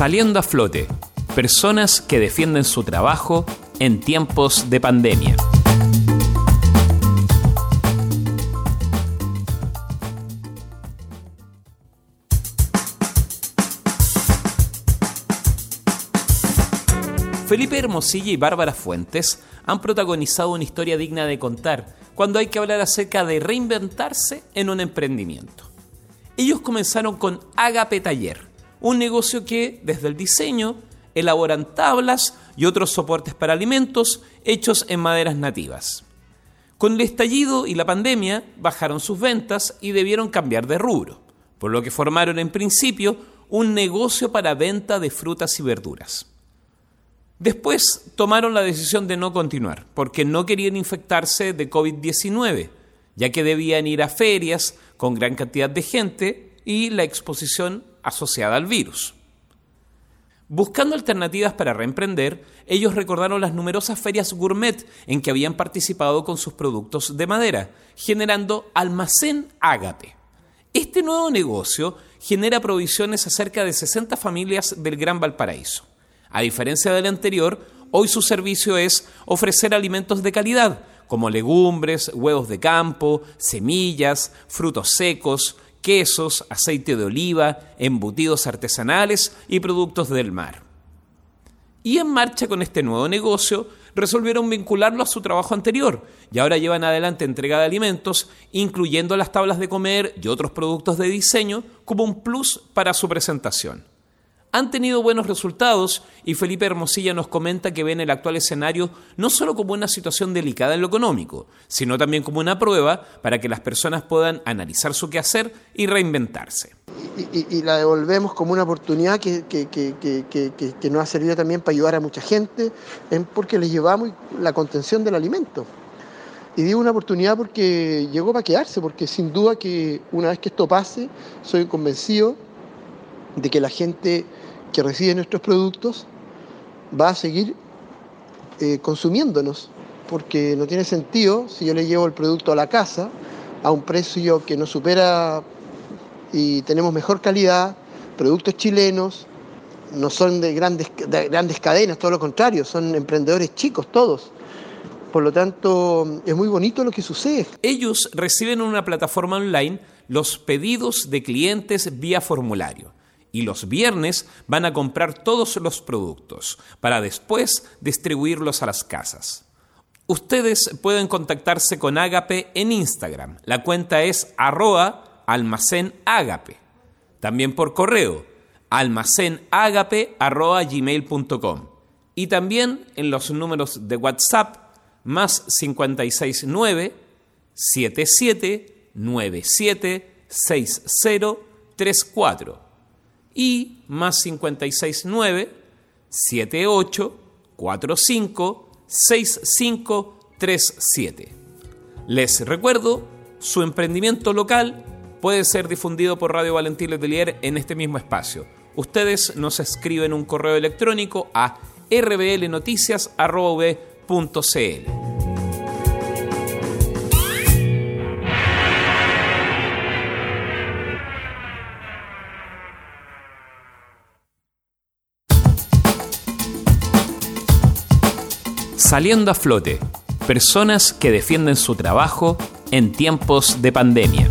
Saliendo a flote, personas que defienden su trabajo en tiempos de pandemia. Felipe Hermosilla y Bárbara Fuentes han protagonizado una historia digna de contar cuando hay que hablar acerca de reinventarse en un emprendimiento. Ellos comenzaron con Agape Taller, un negocio que desde el diseño elaboran tablas y otros soportes para alimentos hechos en maderas nativas. Con el estallido y la pandemia bajaron sus ventas y debieron cambiar de rubro, por lo que formaron en principio un negocio para venta de frutas y verduras. Después tomaron la decisión de no continuar, porque no querían infectarse de COVID-19, ya que debían ir a ferias con gran cantidad de gente y la exposición asociada al virus. Buscando alternativas para reemprender, ellos recordaron las numerosas ferias gourmet en que habían participado con sus productos de madera, generando Almacén Ágate. Este nuevo negocio genera provisiones a cerca de 60 familias del Gran Valparaíso. A diferencia del anterior, hoy su servicio es ofrecer alimentos de calidad, como legumbres, huevos de campo, semillas, frutos secos, quesos, aceite de oliva, embutidos artesanales y productos del mar. Y en marcha con este nuevo negocio, resolvieron vincularlo a su trabajo anterior y ahora llevan adelante entrega de alimentos, incluyendo las tablas de comer y otros productos de diseño como un plus para su presentación han tenido buenos resultados y Felipe Hermosilla nos comenta que ven el actual escenario no solo como una situación delicada en lo económico, sino también como una prueba para que las personas puedan analizar su quehacer y reinventarse. Y, la devolvemos como una oportunidad que, que, nos ha servido también para ayudar a mucha gente, porque les llevamos la contención del alimento. Y digo una oportunidad porque llegó para quedarse, porque sin duda que una vez que esto pase, soy convencido de que la gente que recibe nuestros productos va a seguir eh, consumiéndonos, porque no tiene sentido si yo le llevo el producto a la casa a un precio que no supera y tenemos mejor calidad, productos chilenos, no son de grandes, de grandes cadenas, todo lo contrario, son emprendedores chicos todos. Por lo tanto, es muy bonito lo que sucede. Ellos reciben en una plataforma online los pedidos de clientes vía formulario y los viernes van a comprar todos los productos para después distribuirlos a las casas. Ustedes pueden contactarse con Agape en Instagram. La cuenta es arroba almacén También por correo almacenagape.gmail.com y también en los números de WhatsApp más 569 77 97 6034 y más 569 78 45 6537. Les recuerdo, su emprendimiento local puede ser difundido por Radio Valentín Letelier en este mismo espacio. Ustedes nos escriben un correo electrónico a rblnoticias.cl. Saliendo a flote, personas que defienden su trabajo en tiempos de pandemia.